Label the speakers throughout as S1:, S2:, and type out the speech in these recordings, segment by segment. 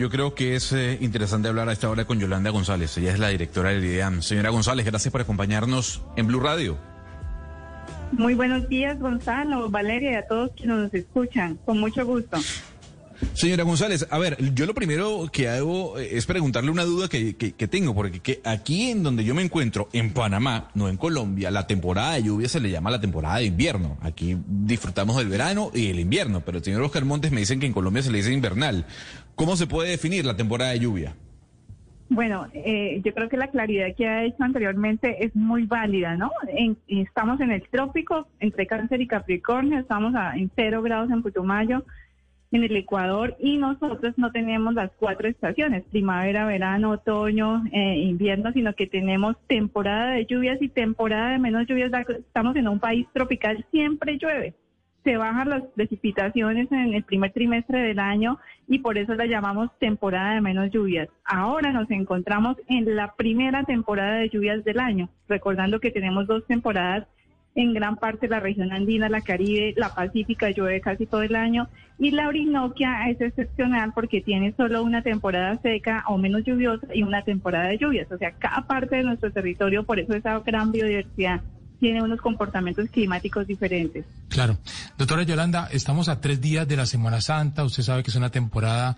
S1: Yo creo que es eh, interesante hablar a esta hora con Yolanda González. Ella es la directora del IDEAM. Señora González, gracias por acompañarnos en Blue Radio.
S2: Muy buenos días, Gonzalo, Valeria y a todos quienes nos escuchan. Con mucho gusto.
S1: Señora González, a ver, yo lo primero que hago es preguntarle una duda que, que, que tengo, porque que aquí en donde yo me encuentro, en Panamá, no en Colombia, la temporada de lluvia se le llama la temporada de invierno. Aquí disfrutamos del verano y el invierno, pero el señor Oscar Montes me dicen que en Colombia se le dice invernal. ¿Cómo se puede definir la temporada de lluvia?
S2: Bueno, eh, yo creo que la claridad que ha hecho anteriormente es muy válida, ¿no? En- estamos en el trópico, entre Cáncer y Capricornio, estamos a, en cero grados en Putumayo, en el Ecuador, y nosotros no tenemos las cuatro estaciones, primavera, verano, otoño, eh, invierno, sino que tenemos temporada de lluvias y temporada de menos lluvias. Estamos en un país tropical, siempre llueve. Se bajan las precipitaciones en el primer trimestre del año y por eso la llamamos temporada de menos lluvias. Ahora nos encontramos en la primera temporada de lluvias del año, recordando que tenemos dos temporadas en gran parte la región andina, la Caribe, la Pacífica llueve casi todo el año y la Orinoquia es excepcional porque tiene solo una temporada seca o menos lluviosa y una temporada de lluvias. O sea, cada parte de nuestro territorio, por eso esa gran biodiversidad, tiene unos comportamientos climáticos diferentes.
S3: Claro. Doctora Yolanda, estamos a tres días de la Semana Santa. Usted sabe que es una temporada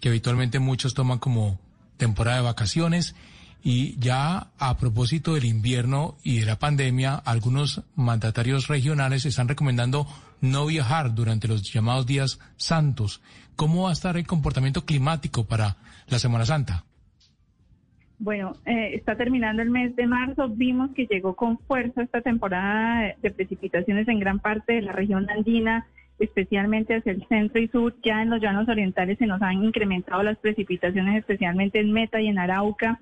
S3: que habitualmente muchos toman como temporada de vacaciones. Y ya a propósito del invierno y de la pandemia, algunos mandatarios regionales están recomendando no viajar durante los llamados días santos. ¿Cómo va a estar el comportamiento climático para la Semana Santa?
S2: Bueno, eh, está terminando el mes de marzo. Vimos que llegó con fuerza esta temporada de, precipitaciones en gran parte de la región andina, especialmente hacia el centro y sur. Ya en los llanos orientales se nos han incrementado las precipitaciones, especialmente en Meta y en Arauca.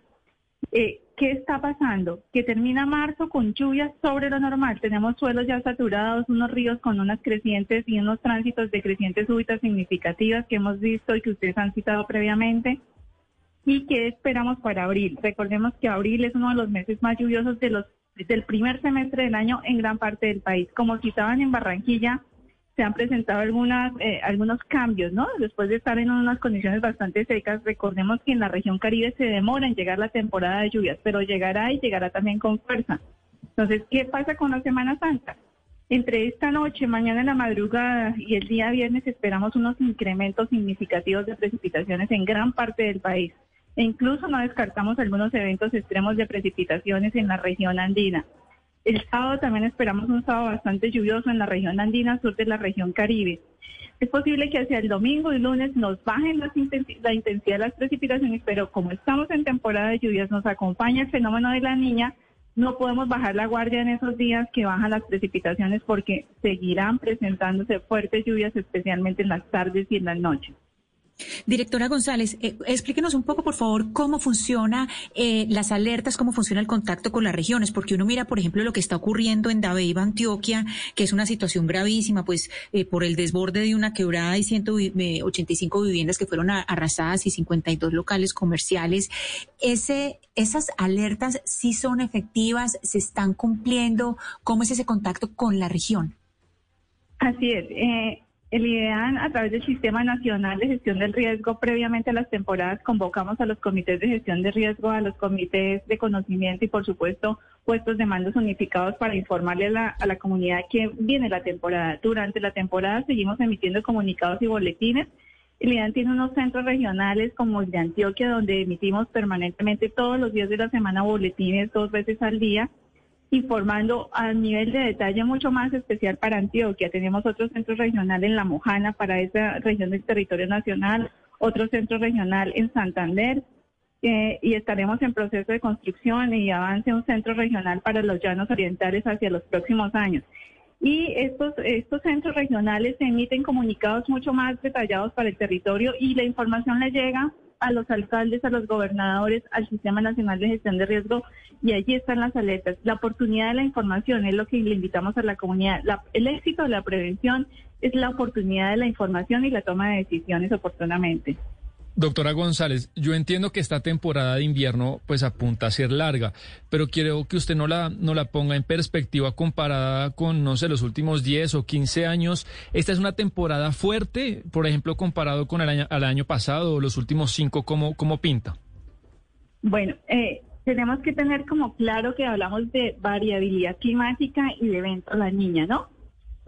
S2: Eh, ¿Qué está pasando? Que termina marzo con lluvias sobre lo normal. Tenemos suelos ya saturados, unos ríos con unas crecientes y unos tránsitos de crecientes súbitas significativas que hemos visto y que ustedes han citado previamente. ¿Y qué esperamos para abril? Recordemos que abril es uno de los meses más lluviosos de los, del primer semestre del año en gran parte del país. Como citaban en Barranquilla, se han presentado algunas, eh, algunos cambios, ¿no? Después de estar en unas condiciones bastante secas, recordemos que en la región Caribe se demora en llegar la temporada de lluvias, pero llegará y llegará también con fuerza. Entonces, ¿qué pasa con la Semana Santa? Entre esta noche, mañana en la madrugada y el día viernes esperamos unos incrementos significativos de precipitaciones en gran parte del país. E incluso no descartamos algunos eventos extremos de precipitaciones en la región andina. El sábado también esperamos un sábado bastante lluvioso en la región andina sur de la región Caribe. Es posible que hacia el domingo y lunes nos bajen las la intensidad de las precipitaciones, pero como estamos en temporada de lluvias, nos acompaña el fenómeno de la niña, no podemos bajar la guardia en esos días que bajan las precipitaciones porque seguirán presentándose fuertes lluvias, especialmente en las tardes y en las noches.
S4: Directora González, eh, explíquenos un poco, por favor, cómo funciona eh, las alertas, cómo funciona el contacto con las regiones, porque uno mira, por ejemplo, lo que está ocurriendo en Dabeiba, Antioquia, que es una situación gravísima, pues eh, por el desborde de una quebrada hay 185 viviendas que fueron arrasadas y 52 locales comerciales. Ese, esas alertas sí son efectivas, se están cumpliendo. ¿Cómo es ese contacto con la región?
S2: Así es. Eh, el IDEAN, a través del Sistema Nacional de Gestión del Riesgo, previamente a las temporadas, convocamos a los comités de gestión de riesgo, a los comités de conocimiento y, por supuesto, puestos de mandos unificados para informarle a la, a la comunidad que viene la temporada. Durante la temporada seguimos emitiendo comunicados y boletines. El IDEAN tiene unos centros regionales como el de Antioquia, donde emitimos permanentemente todos los días de la semana boletines dos veces al día informando a nivel de detalle mucho más especial para Antioquia. Tenemos otro centro regional en La Mojana para esa región del territorio nacional, otro centro regional en Santander eh, y estaremos en proceso de construcción y avance un centro regional para los llanos orientales hacia los próximos años. Y estos, estos centros regionales emiten comunicados mucho más detallados para el territorio y la información le llega a los alcaldes, a los gobernadores, al Sistema Nacional de Gestión de Riesgo y allí están las alertas. La oportunidad de la información es lo que le invitamos a la comunidad. el éxito de la prevención es la oportunidad de la información y la toma de decisiones oportunamente.
S5: Doctora González, yo entiendo que esta temporada de invierno pues apunta a ser larga, pero quiero que usted no la, no la ponga en perspectiva comparada con, no sé, los últimos 10 o 15 años. Esta es una temporada fuerte, por ejemplo, comparado con el año, al año pasado o los últimos cinco, ¿cómo, cómo pinta?
S2: Bueno, eh, tenemos que tener como claro que hablamos de variabilidad climática y de evento a la niña, ¿no?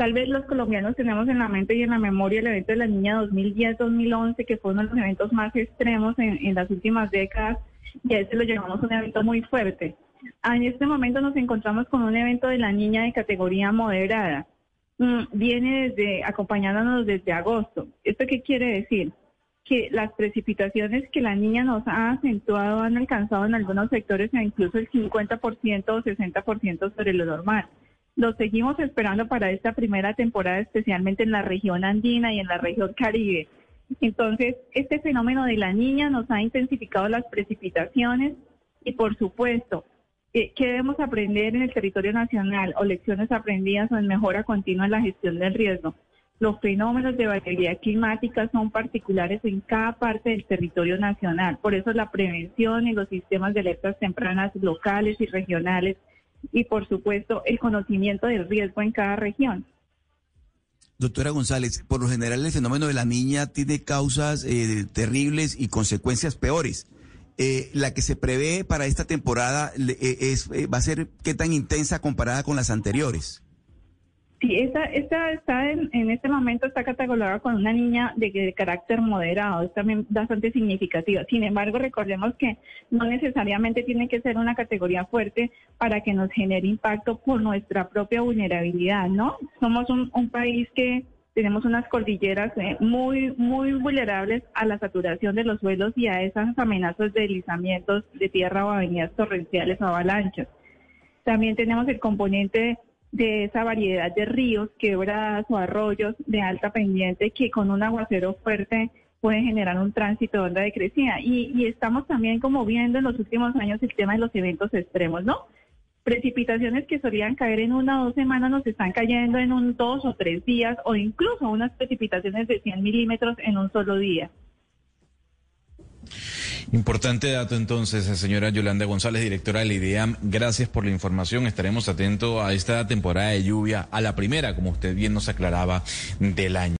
S2: Tal vez los colombianos tenemos en la mente y en la memoria el evento de la niña 2010-2011, que fue uno de los eventos más extremos en, las últimas décadas, y a ese lo llamamos un evento muy fuerte. En este momento nos encontramos con un evento de la niña de categoría moderada. Mm, viene desde, acompañándonos desde agosto. ¿Esto qué quiere decir? Que las precipitaciones que la niña nos ha acentuado han alcanzado en algunos sectores incluso el 50% o 60% sobre lo normal. Lo seguimos esperando para esta primera temporada, especialmente en la región andina y en la región caribe. Entonces, este fenómeno de la niña nos ha intensificado las precipitaciones y, por supuesto, ¿qué debemos aprender en el territorio nacional o lecciones aprendidas o en mejora continua en la gestión del riesgo? Los fenómenos de variabilidad climática son particulares en cada parte del territorio nacional. Por eso la prevención y los sistemas de alertas tempranas locales y regionales y, por supuesto, el conocimiento del riesgo en cada región.
S6: Doctora González, por lo general el fenómeno de la niña tiene causas eh, terribles y consecuencias peores. Eh, la que se prevé para esta temporada eh, es, va a ser qué tan intensa comparada con las anteriores.
S2: Sí, esta, esta está en, en, este momento está catalogada con una niña de, carácter moderado, es también bastante significativa. Sin embargo, recordemos que no necesariamente tiene que ser una categoría fuerte para que nos genere impacto por nuestra propia vulnerabilidad, ¿no? Somos un, un país que tenemos unas cordilleras eh, muy, muy vulnerables a la saturación de los suelos y a esas amenazas de deslizamientos de tierra o avenidas torrenciales o avalanchas. También tenemos el componente de esa variedad de ríos, quebradas o arroyos de alta pendiente que con un aguacero fuerte pueden generar un tránsito de onda de crecida. Y, y estamos también como viendo en los últimos años el tema de los eventos extremos, ¿no? Precipitaciones que solían caer en una o dos semanas nos están cayendo en un dos o tres días o incluso unas precipitaciones de 100 milímetros en un solo día.
S1: Importante dato entonces, señora Yolanda González, directora del IDEAM. Gracias por la información. Estaremos atentos a esta temporada de lluvia, a la primera, como usted bien nos aclaraba, del año.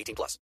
S7: 18 plus.